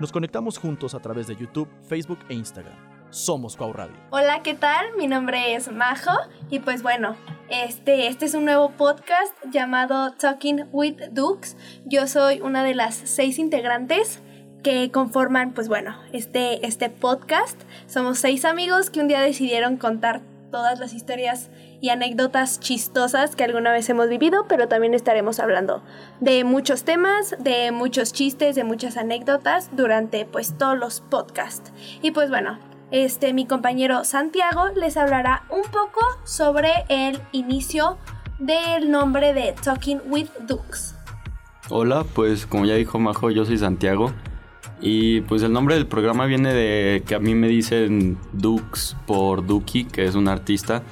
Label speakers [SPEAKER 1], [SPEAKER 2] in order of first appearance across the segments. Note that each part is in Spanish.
[SPEAKER 1] Nos conectamos juntos a través de YouTube, Facebook e Instagram. Somos Cuau Radio.
[SPEAKER 2] Hola, ¿qué tal? Mi nombre es Majo y pues bueno, este, este es un nuevo podcast llamado Talking with Dukes. Yo soy una de las seis integrantes que conforman, pues bueno, este, este podcast. Somos seis amigos que un día decidieron contar todas las historias y anécdotas chistosas que alguna vez hemos vivido, pero también estaremos hablando de muchos temas, de muchos chistes, de muchas anécdotas durante pues todos los podcasts. Y pues bueno, este mi compañero Santiago les hablará un poco sobre el inicio del nombre de Talking with Dukes.
[SPEAKER 3] Hola, pues como ya dijo Majo, yo soy Santiago. Y pues el nombre del programa viene de que a mí me dicen Dukes por Duki, que es un artista.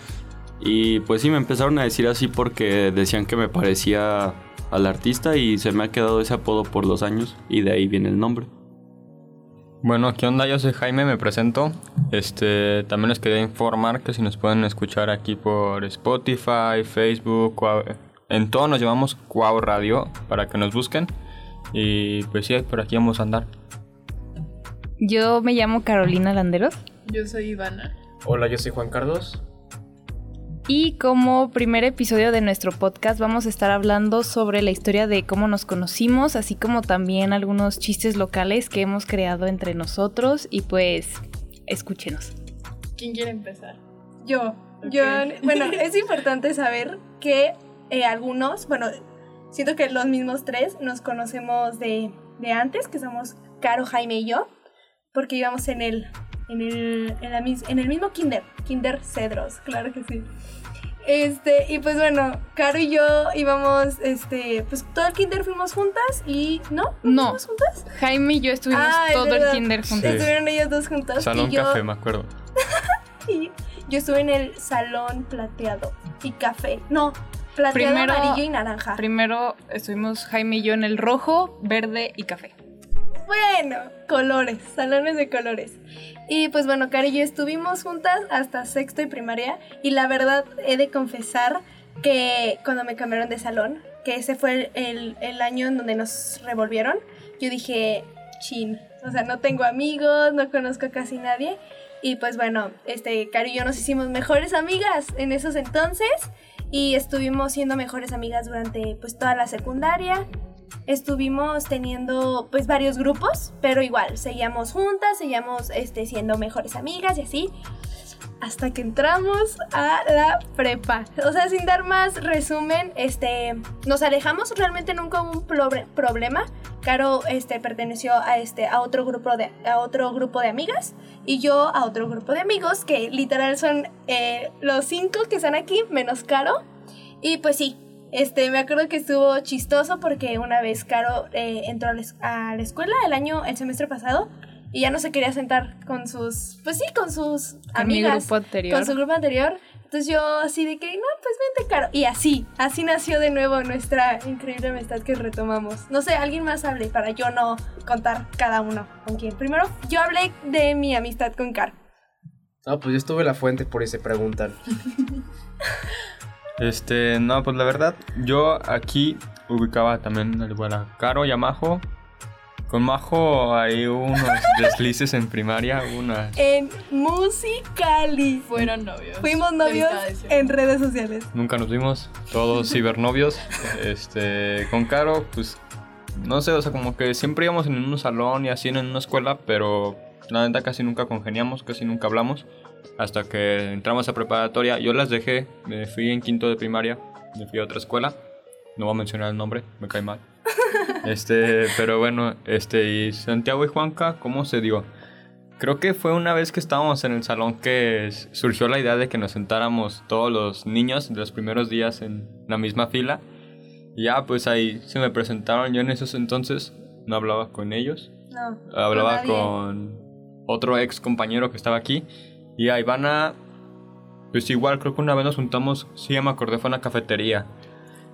[SPEAKER 3] Y pues sí, me empezaron a decir así porque decían que me parecía al artista y se me ha quedado ese apodo por los años y de ahí viene el nombre.
[SPEAKER 4] Bueno, ¿qué onda? Yo soy Jaime, me presento. Este, también les quería informar que si nos pueden escuchar aquí por Spotify, Facebook, en todo nos llamamos Cuau Radio para que nos busquen. Y pues sí, por aquí vamos a andar.
[SPEAKER 5] Yo me llamo Carolina Landeros.
[SPEAKER 6] Yo soy Ivana.
[SPEAKER 7] Hola, yo soy Juan Carlos.
[SPEAKER 5] Y como primer episodio de nuestro podcast vamos a estar hablando sobre la historia de cómo nos conocimos, así como también algunos chistes locales que hemos creado entre nosotros y pues escúchenos.
[SPEAKER 6] ¿Quién quiere empezar?
[SPEAKER 2] Yo. Yo, bueno, es importante saber que eh, algunos, bueno, siento que los mismos tres nos conocemos de, de antes, que somos Caro, Jaime y yo, porque íbamos en el en el, en, la, en el mismo kinder, kinder Cedros, claro que sí. Este, y pues bueno, Caro y yo íbamos, este, pues todo el kinder fuimos juntas y ¿no?
[SPEAKER 5] ¿No?
[SPEAKER 2] ¿Fuimos juntas?
[SPEAKER 5] Jaime y yo estuvimos todo el kinder juntas.
[SPEAKER 2] Estuvieron ellas dos juntas.
[SPEAKER 4] Salón
[SPEAKER 2] y yo,
[SPEAKER 4] café, me acuerdo.
[SPEAKER 2] y yo estuve en el salón plateado y café. No, plateado, amarillo y naranja.
[SPEAKER 5] Primero estuvimos Jaime y yo en el rojo, verde y café.
[SPEAKER 2] Bueno, colores, salones de colores. Y pues bueno, Cari y yo estuvimos juntas hasta sexto y primaria. Y la verdad, he de confesar que cuando me cambiaron de salón, que ese fue el, el año en donde nos revolvieron, yo dije, chin, o sea, no tengo amigos, no conozco a casi nadie. Y pues bueno, este, Cari y yo nos hicimos mejores amigas en esos entonces y estuvimos siendo mejores amigas durante pues toda la secundaria estuvimos teniendo pues varios grupos, pero igual, seguíamos juntas, seguíamos este, siendo mejores amigas y así, hasta que entramos a la prepa. O sea, sin dar más resumen, este, nos alejamos, realmente nunca un problema. Caro este, perteneció a, este, a, otro grupo de, a otro grupo de amigas y yo a otro grupo de amigos que literal son eh, los cinco que están aquí, menos Caro. Y pues sí, este, me acuerdo que estuvo chistoso porque una vez Caro eh, entró a la, escuela el año, el semestre pasado, y ya no se quería sentar con sus, pues sí, con sus amigas.
[SPEAKER 5] grupo anterior.
[SPEAKER 2] Con su grupo anterior. Entonces yo así de que, no, pues vente, Caro. Y así, así nació de nuevo nuestra increíble amistad que retomamos. No sé, alguien más hable para yo no contar cada uno con quién. Primero, yo hablé de mi amistad con Caro.
[SPEAKER 7] Ah, pues yo estuve en la fuente por ese preguntan.
[SPEAKER 4] Este, no, pues la verdad, yo aquí ubicaba también al igual a Caro y a Majo. Con Majo hay unos deslices en primaria, una.
[SPEAKER 2] En Musicali.
[SPEAKER 6] Fueron novios.
[SPEAKER 2] Fuimos novios en redes sociales.
[SPEAKER 4] Nunca nos vimos, todos cibernovios. este, con Caro, pues, no sé, o sea, como que siempre íbamos en un salón y así en una escuela, pero la neta casi nunca congeniamos, casi nunca hablamos hasta que entramos a preparatoria. Yo las dejé, me fui en quinto de primaria, me fui a otra escuela. No voy a mencionar el nombre, me cae mal. Este, pero bueno, este, y Santiago y Juanca, ¿cómo se dio? Creo que fue una vez que estábamos en el salón que surgió la idea de que nos sentáramos todos los niños de los primeros días en la misma fila. Y ya, pues ahí se me presentaron. Yo en esos entonces no hablaba con ellos.
[SPEAKER 2] No.
[SPEAKER 4] Hablaba con otro ex compañero que estaba aquí. Y a Ivana, pues igual, creo que una vez nos juntamos, sí, me acordé, fue una cafetería.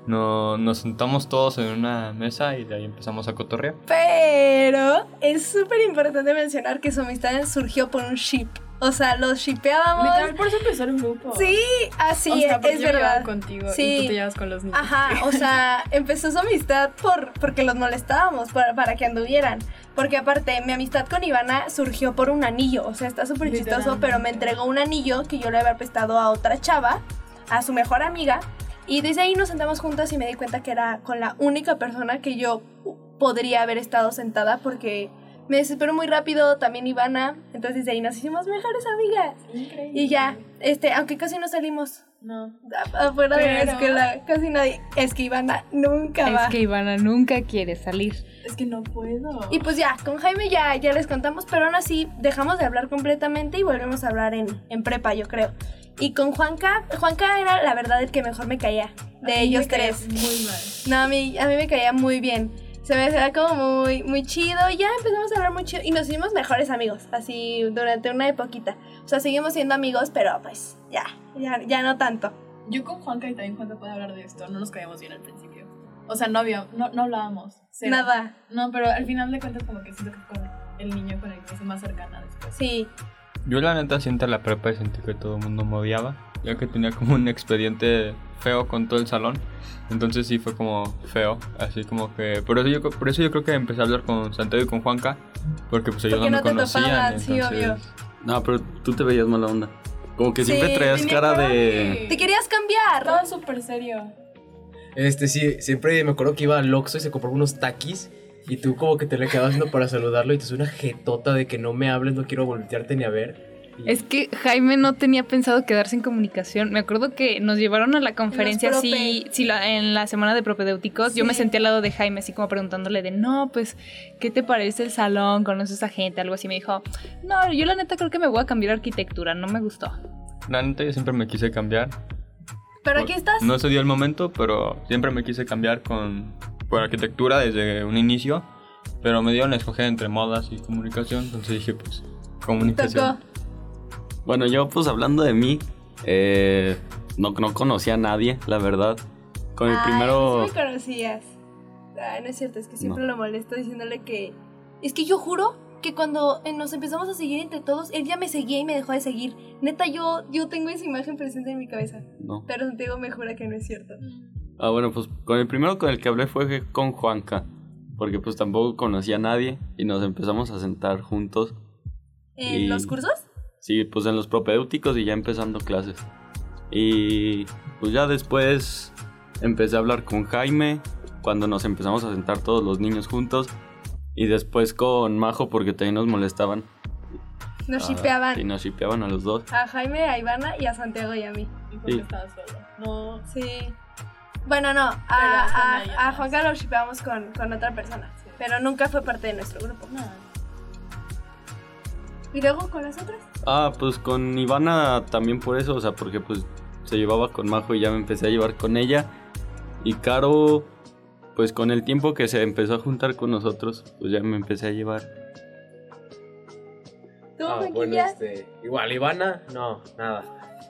[SPEAKER 4] No, nos sentamos todos en una mesa y de ahí empezamos a cotorrear.
[SPEAKER 2] Pero es súper importante mencionar que su amistad surgió por un ship. O sea, los shipeábamos.
[SPEAKER 6] Literal, por eso empezó el grupo.
[SPEAKER 2] Sí, así
[SPEAKER 6] o sea,
[SPEAKER 2] es, es
[SPEAKER 6] yo
[SPEAKER 2] verdad.
[SPEAKER 6] contigo
[SPEAKER 2] Sí.
[SPEAKER 6] y tú te llevas con los niños.
[SPEAKER 2] Ajá, o sea, empezó su amistad por, porque los molestábamos, para, para que anduvieran. Porque aparte, mi amistad con Ivana surgió por un anillo. O sea, está súper chistoso, pero me entregó un anillo que yo le había prestado a otra chava, a su mejor amiga. Y desde ahí nos sentamos juntas y me di cuenta que era con la única persona que yo podría haber estado sentada porque me desesperó muy rápido, también Ivana. Entonces de ahí nos hicimos mejores amigas.
[SPEAKER 6] Increíble.
[SPEAKER 2] Y ya, este, aunque casi no salimos
[SPEAKER 6] No.
[SPEAKER 2] afuera de la
[SPEAKER 6] Pero-
[SPEAKER 2] escuela, casi nadie. Es que Ivana nunca va.
[SPEAKER 5] Es que Ivana nunca quiere salir.
[SPEAKER 6] Es que no puedo.
[SPEAKER 2] Y pues ya, con Jaime ya, ya les contamos, pero aún así dejamos de hablar completamente y volvemos a hablar en, en prepa, yo creo. Y con Juanca, Juanca era la verdad el que mejor me caía de
[SPEAKER 6] A mí
[SPEAKER 2] ellos
[SPEAKER 6] me caía
[SPEAKER 2] tres.
[SPEAKER 6] Muy mal.
[SPEAKER 2] No, a mí, a mí me caía muy bien. Se me hacía como muy, muy chido y ya empezamos a hablar muy chido y nos hicimos mejores amigos, así durante una epoquita. O sea, seguimos siendo amigos, pero pues ya, ya, ya no tanto.
[SPEAKER 6] Yo con Juanca y también Juanca puede hablar de esto. No nos caíamos bien al principio. O sea, no, había, no, no hablábamos. cero.
[SPEAKER 2] Nada,
[SPEAKER 6] No, pero al final de cuentas como que siento que fue con el niño con el que hice más cercana después.
[SPEAKER 2] sí.
[SPEAKER 4] Yo la neta siento la prepa y sentí que todo el mundo me odiaba, ya que tenía como un expediente feo con todo el salón. Entonces sí fue como feo, así como que... Por eso yo, por eso yo creo que empecé a hablar con Santiago y con Juanca, porque pues ellos
[SPEAKER 2] Porque
[SPEAKER 4] no
[SPEAKER 2] no
[SPEAKER 4] me conocían.
[SPEAKER 2] topaban, sí,
[SPEAKER 4] entonces-
[SPEAKER 2] obvio.
[SPEAKER 3] No, pero tú te veías mala onda. Como que
[SPEAKER 2] Sí,
[SPEAKER 3] siempre traías cara de...
[SPEAKER 2] Te querías cambiar.
[SPEAKER 6] Estaba súper serio.
[SPEAKER 7] Este, sí, siempre me acuerdo que iba al Oxxo y se compraba unos taquis. Y tú como que te le quedabas viendo para saludarlo y te suena una jetota de que no me hables, no quiero voltearte ni a ver.
[SPEAKER 5] Es que Jaime no tenía pensado quedarse en comunicación. Me acuerdo que nos llevaron a la conferencia así, sí, la- en la semana de propedéuticos. Yo me senté al lado de Jaime así como preguntándole de, no, pues, ¿qué te parece el salón? ¿Conoces a gente? Algo así. Me dijo, no, yo la neta creo que me voy a cambiar a arquitectura. No me gustó.
[SPEAKER 4] La neta yo siempre me quise cambiar.
[SPEAKER 2] Pero aquí estás.
[SPEAKER 4] No se dio el momento, pero siempre me quise cambiar con por arquitectura desde un inicio. Pero me dieron a escoger entre modas y comunicación, entonces dije pues comunicación.
[SPEAKER 2] Tocó.
[SPEAKER 3] Bueno, yo pues hablando de mí, eh, no, no conocía a nadie, la verdad. Con el
[SPEAKER 2] Ay,
[SPEAKER 3] primero...
[SPEAKER 2] sí me conocías. Ay, no es cierto, es que siempre
[SPEAKER 3] No.
[SPEAKER 2] lo molesto diciéndole que. Es que yo juro que cuando eh, nos empezamos a seguir entre todos, él ya me seguía y me dejó de seguir. Neta, yo, yo tengo esa imagen presente en mi cabeza.
[SPEAKER 3] No.
[SPEAKER 2] Pero Santiago me jura que no es cierto.
[SPEAKER 3] Ah, bueno, pues con el primero con el que hablé fue con Juanca. Porque pues tampoco conocía a nadie y nos empezamos a sentar juntos.
[SPEAKER 2] ¿En
[SPEAKER 3] Y-
[SPEAKER 2] los cursos?
[SPEAKER 3] Sí, pues en los propedéuticos y ya empezando clases. Y pues ya después empecé a hablar con Jaime cuando nos empezamos a sentar todos los niños juntos. Y después con Majo porque también nos molestaban.
[SPEAKER 2] Nos
[SPEAKER 3] Ah,
[SPEAKER 2] shipeaban.
[SPEAKER 3] Y nos shipeaban a los dos.
[SPEAKER 2] A Jaime, a Ivana y a Santiago y a mí.
[SPEAKER 6] Y porque
[SPEAKER 3] Sí.
[SPEAKER 6] estaba solo. No.
[SPEAKER 2] Sí. Bueno, no, a, a, a
[SPEAKER 6] más.
[SPEAKER 2] Juanca lo shipeamos con, con otra persona.
[SPEAKER 6] Sí.
[SPEAKER 2] Pero nunca fue parte de nuestro grupo.
[SPEAKER 6] No.
[SPEAKER 2] ¿Y luego con las otras?
[SPEAKER 3] Ah, pues con Ivana también por eso, o sea, porque pues se llevaba con Majo y ya me empecé a llevar con ella. Y Caro, pues con el tiempo que se empezó a juntar con nosotros, pues ya me empecé a llevar.
[SPEAKER 2] ¿Tú,
[SPEAKER 7] Ah, bueno, este, igual, Ivana, no, nada,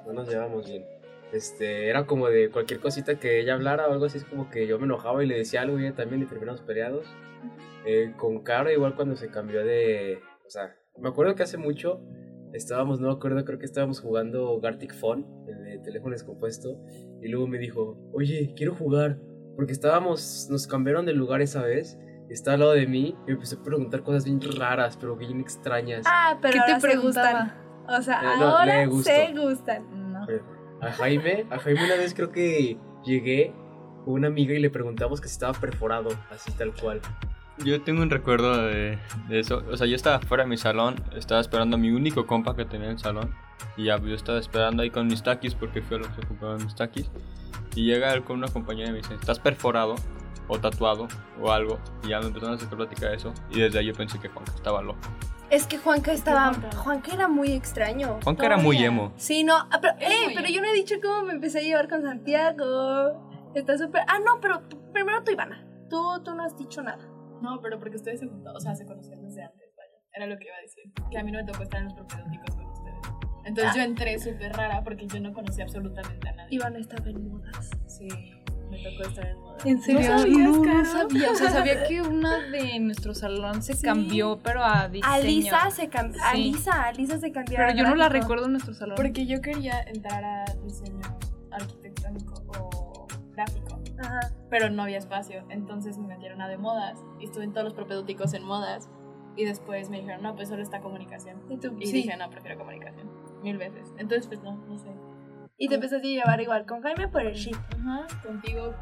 [SPEAKER 7] no nos llevamos bien. Este, era como de cualquier cosita que ella hablara o algo así, es como que yo me enojaba y le decía algo y ella también y terminamos peleados. Eh, con Caro, igual cuando se cambió de, o sea, me acuerdo que hace mucho estábamos, no me acuerdo, creo que estábamos jugando Gartic Phone el teléfono descompuesto y luego me dijo, oye, quiero jugar, porque estábamos, nos cambiaron de lugar esa vez. y Estaba al lado de mí y me empecé a preguntar cosas bien raras, pero bien extrañas.
[SPEAKER 2] Ah, pero
[SPEAKER 5] ¿Qué te
[SPEAKER 2] ahora se
[SPEAKER 5] preguntaba?
[SPEAKER 2] gustan. O sea,
[SPEAKER 7] Eh, no,
[SPEAKER 2] ahora
[SPEAKER 7] le gustó.
[SPEAKER 2] se gustan.
[SPEAKER 5] No.
[SPEAKER 7] A Jaime, a Jaime una vez creo que llegué con una amiga y le preguntamos que si estaba perforado, así tal cual.
[SPEAKER 4] Yo tengo un recuerdo de, de eso. O sea, yo estaba fuera de mi salón, estaba esperando a mi único compa que tenía en el salón. Y ya yo estaba esperando ahí con mis taquis porque fui a los que compraban mis taquis. Y llega él con una compañera y me dice, ¿estás perforado? O tatuado o algo. Y ya me empezaron a hacer plática de eso. Y desde ahí yo pensé que Juanca estaba loco.
[SPEAKER 2] Es que Juanca estaba.
[SPEAKER 6] Juanca?
[SPEAKER 2] Era muy extraño.
[SPEAKER 4] Juanca era muy emo.
[SPEAKER 2] Sí, no. ah, pero,
[SPEAKER 6] Es
[SPEAKER 2] eh, pero yo no he dicho cómo me empecé a llevar con Santiago. Está súper. Ah, no, pero primero tú, Ivana. Tú, tú no has dicho nada.
[SPEAKER 6] No, pero porque ustedes se juntaron, o sea, se conocían desde antes, vaya. Era lo que iba a decir. Que a mí no me tocó estar en los propedéuticos con ustedes. Entonces
[SPEAKER 2] Ah.
[SPEAKER 6] yo entré súper rara porque yo no conocía absolutamente a nadie.
[SPEAKER 2] Ivana estaba en modas.
[SPEAKER 6] Sí, me tocó estar en moda.
[SPEAKER 5] ¿En serio?
[SPEAKER 6] sabías,
[SPEAKER 5] no, no
[SPEAKER 6] Caro?
[SPEAKER 5] sabía. O sea, sabía que una de nuestro salón se
[SPEAKER 6] Sí.
[SPEAKER 5] cambió, pero a diseño.
[SPEAKER 2] Alisa se cambió.
[SPEAKER 5] Sí.
[SPEAKER 2] Alisa, Alisa se cambió.
[SPEAKER 5] Pero
[SPEAKER 2] a
[SPEAKER 5] yo no la recuerdo en nuestro salón.
[SPEAKER 6] Porque yo quería entrar a diseño arquitectónico o gráfico,
[SPEAKER 2] Ajá.
[SPEAKER 6] pero no había espacio. Entonces me metieron a de modas y estuve en todos los propedéuticos en modas. Y después me dijeron, no, pues solo está comunicación.
[SPEAKER 2] Y tú,
[SPEAKER 6] Y
[SPEAKER 2] sí.
[SPEAKER 6] dije, no, prefiero comunicación. Mil veces. Entonces, pues no, no sé.
[SPEAKER 2] Y te empezaste a llevar igual con Jaime por el shit.
[SPEAKER 6] Ajá, contigo.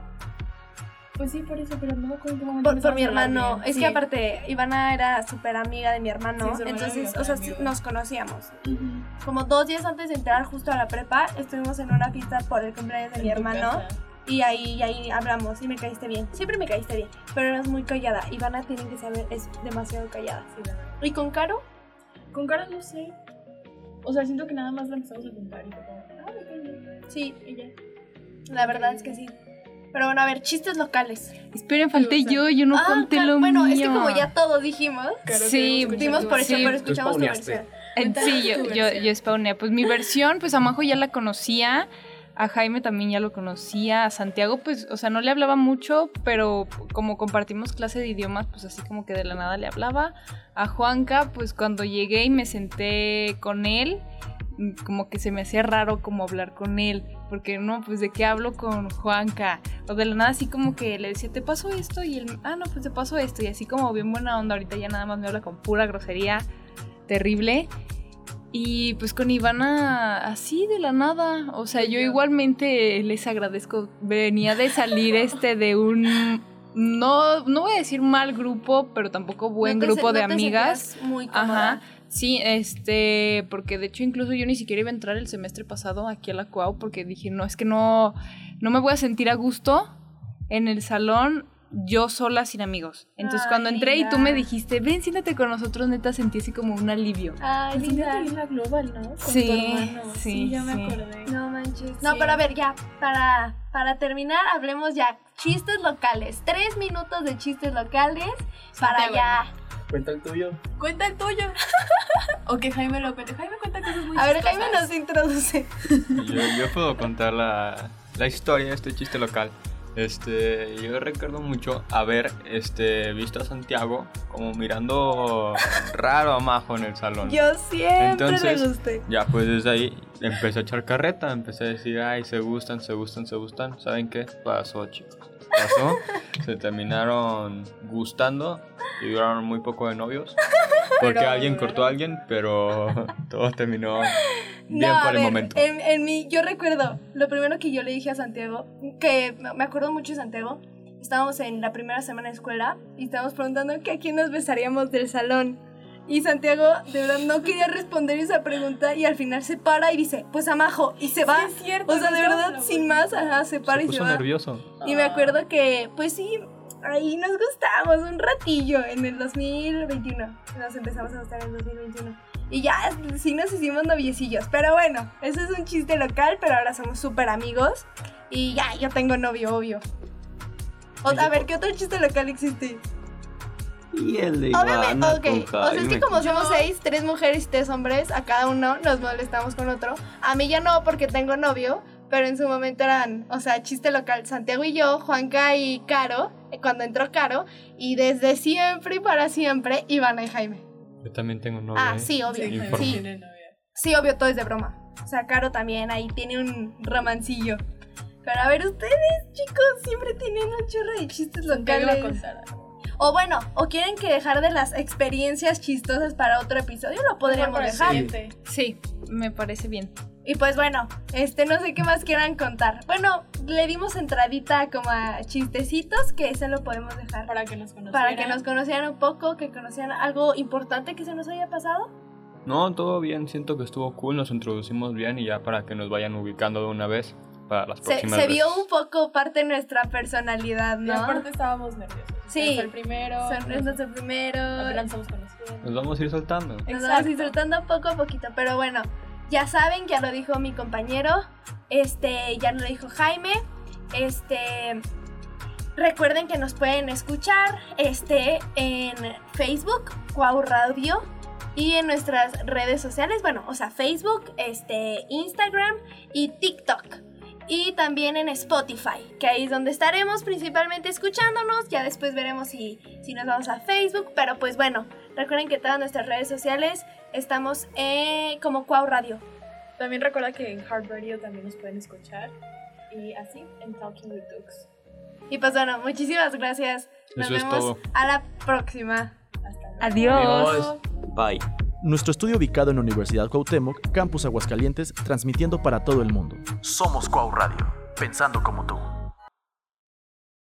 [SPEAKER 6] Pues sí, por eso, pero no me
[SPEAKER 2] Por, por mi hermano. Es
[SPEAKER 6] Sí.
[SPEAKER 2] que aparte, Ivana era súper amiga de mi hermano.
[SPEAKER 6] Sí,
[SPEAKER 2] entonces, o sea,
[SPEAKER 6] amigo.
[SPEAKER 2] nos conocíamos.
[SPEAKER 6] Ujú.
[SPEAKER 2] Como dos días antes de entrar justo a la prepa, estuvimos en una fiesta por el cumpleaños de
[SPEAKER 6] En
[SPEAKER 2] mi hermano.
[SPEAKER 6] casa.
[SPEAKER 2] Y ahí, y ahí hablamos y me caíste bien. Siempre me caíste bien, pero eras muy callada. Ivana, tienen que saber, es demasiado callada.
[SPEAKER 6] Sí.
[SPEAKER 2] ¿Y con Caro?
[SPEAKER 6] Con cara no sé. O sea, siento que nada más la empezamos a juntar y como, ah, me cae bien.
[SPEAKER 2] Sí,
[SPEAKER 6] Y ya.
[SPEAKER 2] la verdad es que sí. Pero bueno, a ver, chistes locales.
[SPEAKER 5] Esperen, falté yo, yo no
[SPEAKER 2] Ah,
[SPEAKER 5] conté
[SPEAKER 2] Ca-
[SPEAKER 5] lo
[SPEAKER 2] bueno,
[SPEAKER 5] mío.
[SPEAKER 2] es que como ya todos dijimos,
[SPEAKER 6] Claro,
[SPEAKER 5] Sí,
[SPEAKER 2] dimos por hecho,
[SPEAKER 5] Sí.
[SPEAKER 2] pero escuchamos tu versión.
[SPEAKER 5] Eh, Sí, yo, yo, yo spawnea. Pues mi versión, pues a Majo ya la conocía, a Jaime también ya lo conocía, a Santiago, pues, o sea, no le hablaba mucho, pero como compartimos clase de idiomas, pues así como que de la nada le hablaba. A Juanca, pues cuando llegué y me senté con él, como que se me hacía raro como hablar con él, porque no, pues de qué hablo con Juanca, o de la nada así como que le decía, te paso esto, y él, ah, no, pues te paso esto, y así como bien buena onda, ahorita ya nada más me habla con pura grosería terrible. Y pues con Ivana así de la nada, o sea, yo igualmente les agradezco, venía de salir este de un, no, no voy a decir mal grupo, pero tampoco buen
[SPEAKER 2] No te
[SPEAKER 5] grupo de amigas.
[SPEAKER 2] Muy cómoda.
[SPEAKER 5] Ajá, sí, este, porque de hecho incluso yo ni siquiera iba a entrar el semestre pasado aquí a la Cuau porque dije, no, es que no, no me voy a sentir a gusto en el salón yo sola sin amigos. Entonces
[SPEAKER 2] Ay,
[SPEAKER 5] cuando entré y tú me dijiste, ven, siéntate con nosotros, neta sentí así como un alivio.
[SPEAKER 2] Ay,
[SPEAKER 6] Pues
[SPEAKER 2] linda.
[SPEAKER 6] bien la global, ¿no? Con
[SPEAKER 5] Sí,
[SPEAKER 6] tu hermano.
[SPEAKER 5] sí,
[SPEAKER 6] ya me
[SPEAKER 5] sí.
[SPEAKER 6] acordé.
[SPEAKER 2] No manches. No,
[SPEAKER 6] Sí.
[SPEAKER 2] pero a ver, ya, para, para terminar, hablemos ya. Chistes locales. Tres minutos de chistes locales para ya.
[SPEAKER 7] Cuenta el tuyo.
[SPEAKER 6] Cuenta el tuyo. o que Jaime lo cuente. Jaime cuenta cosas muy
[SPEAKER 2] A ver,
[SPEAKER 6] chistosas.
[SPEAKER 2] Jaime nos introduce.
[SPEAKER 4] Yo, yo puedo contar la, la historia de este chiste local. Este, yo recuerdo mucho haber este, visto a Santiago como mirando raro a Majo en el salón.
[SPEAKER 2] Yo siempre
[SPEAKER 4] Entonces-
[SPEAKER 2] le gusté.
[SPEAKER 4] Ya, pues desde ahí empecé a echar carreta, empecé a decir, ay, se gustan, se gustan, se gustan. ¿Saben qué? Pasó, chicos. Pasó, se terminaron gustando y duraron muy poco de novios. Porque
[SPEAKER 6] Pero
[SPEAKER 4] alguien cortó a alguien, pero todo terminó bien
[SPEAKER 2] No, a
[SPEAKER 4] por el
[SPEAKER 2] ver,
[SPEAKER 4] momento.
[SPEAKER 2] En, en mi, yo recuerdo, lo primero que yo le dije a Santiago, que me acuerdo mucho de Santiago, estábamos en la primera semana de escuela y estábamos preguntando que a quién nos besaríamos del salón. Y Santiago de verdad no quería responder esa pregunta y al final se para y dice, pues a Majo, y se va.
[SPEAKER 6] Sí, es cierto.
[SPEAKER 2] o sea, de
[SPEAKER 6] no
[SPEAKER 2] verdad, sin más, ajá, se para
[SPEAKER 4] Se
[SPEAKER 2] y se
[SPEAKER 4] puso
[SPEAKER 2] va.
[SPEAKER 4] nervioso.
[SPEAKER 2] Y me acuerdo que, pues sí, ahí nos gustamos un ratillo en el 2021. Nos empezamos a gustar en el 2021. Y ya, sí nos hicimos noviecillos. Pero bueno, eso es un chiste local, pero ahora somos súper amigos. Y ya, yo tengo novio, obvio. O- a ver, ¿qué otro chiste local existe?
[SPEAKER 3] Y el de
[SPEAKER 2] Obviamente,
[SPEAKER 3] Ivana
[SPEAKER 2] ok. O sea, es que como somos seis, tres mujeres y tres hombres, a cada uno nos molestamos con otro. A mí ya no, porque tengo novio, pero en su momento eran, o sea, chiste local, Santiago y yo, Juanca y Caro, eh, cuando entró Caro, y desde siempre y para siempre, Ivana y Jaime.
[SPEAKER 4] Yo también tengo novio.
[SPEAKER 2] Ah, sí, obvio.
[SPEAKER 6] Sí.
[SPEAKER 2] Sí,
[SPEAKER 6] novia.
[SPEAKER 2] sí, obvio, todo es de broma. O sea, Caro también ahí tiene un romancillo. Pero a ver, ustedes, chicos, siempre tienen un chorro de chistes locales.
[SPEAKER 6] contar.
[SPEAKER 2] O bueno, o quieren que dejar de las experiencias chistosas para otro episodio, lo podríamos
[SPEAKER 6] Para el
[SPEAKER 2] dejar.
[SPEAKER 6] siguiente.
[SPEAKER 5] Sí, me parece bien.
[SPEAKER 2] Y pues bueno, este no sé qué más quieran contar. Bueno, le dimos entradita como a chistecitos, que ese lo podemos dejar.
[SPEAKER 6] Para que nos conozcan.
[SPEAKER 2] Para que nos conocieran un poco, que conocieran algo importante que se nos haya pasado.
[SPEAKER 4] No, todo bien, siento que estuvo cool, nos introducimos bien y ya para que nos vayan ubicando de una vez para las
[SPEAKER 2] Se,
[SPEAKER 4] próximas
[SPEAKER 2] se vio
[SPEAKER 4] veces.
[SPEAKER 2] un poco parte de nuestra personalidad,
[SPEAKER 6] Y
[SPEAKER 2] ¿no?
[SPEAKER 6] aparte estábamos nerviosos.
[SPEAKER 2] Sí.
[SPEAKER 6] El primero.
[SPEAKER 2] Es nuestro primero.
[SPEAKER 6] Apenas estamos conociendo.
[SPEAKER 4] Nos vamos a ir soltando.
[SPEAKER 2] Nos vamos
[SPEAKER 6] Exacto.
[SPEAKER 2] disfrutando poco a poquito, pero bueno, ya saben, ya lo dijo mi compañero, este, ya lo dijo Jaime, este, recuerden que nos pueden escuchar, este, en Facebook, Cuau Radio, y en nuestras redes sociales, bueno, o sea, Facebook, este, Instagram y TikTok. y también en Spotify, que ahí es donde estaremos principalmente escuchándonos. Ya después veremos si, si nos vamos a Facebook, pero pues bueno, recuerden que todas nuestras redes sociales estamos eh, como Cuau Radio.
[SPEAKER 6] También recuerda que en Hard Radio también nos pueden escuchar. Y así en Talking with Dukes.
[SPEAKER 2] Y pues bueno, muchísimas gracias. Nos
[SPEAKER 4] Eso es
[SPEAKER 2] vemos
[SPEAKER 4] todo.
[SPEAKER 2] a la próxima.
[SPEAKER 6] Hasta luego.
[SPEAKER 5] Adiós.
[SPEAKER 7] Adiós.
[SPEAKER 3] Bye.
[SPEAKER 1] Nuestro estudio ubicado en Universidad Cuauhtémoc, Campus Aguascalientes, transmitiendo para todo el mundo. Somos Cuau Radio, pensando como tú.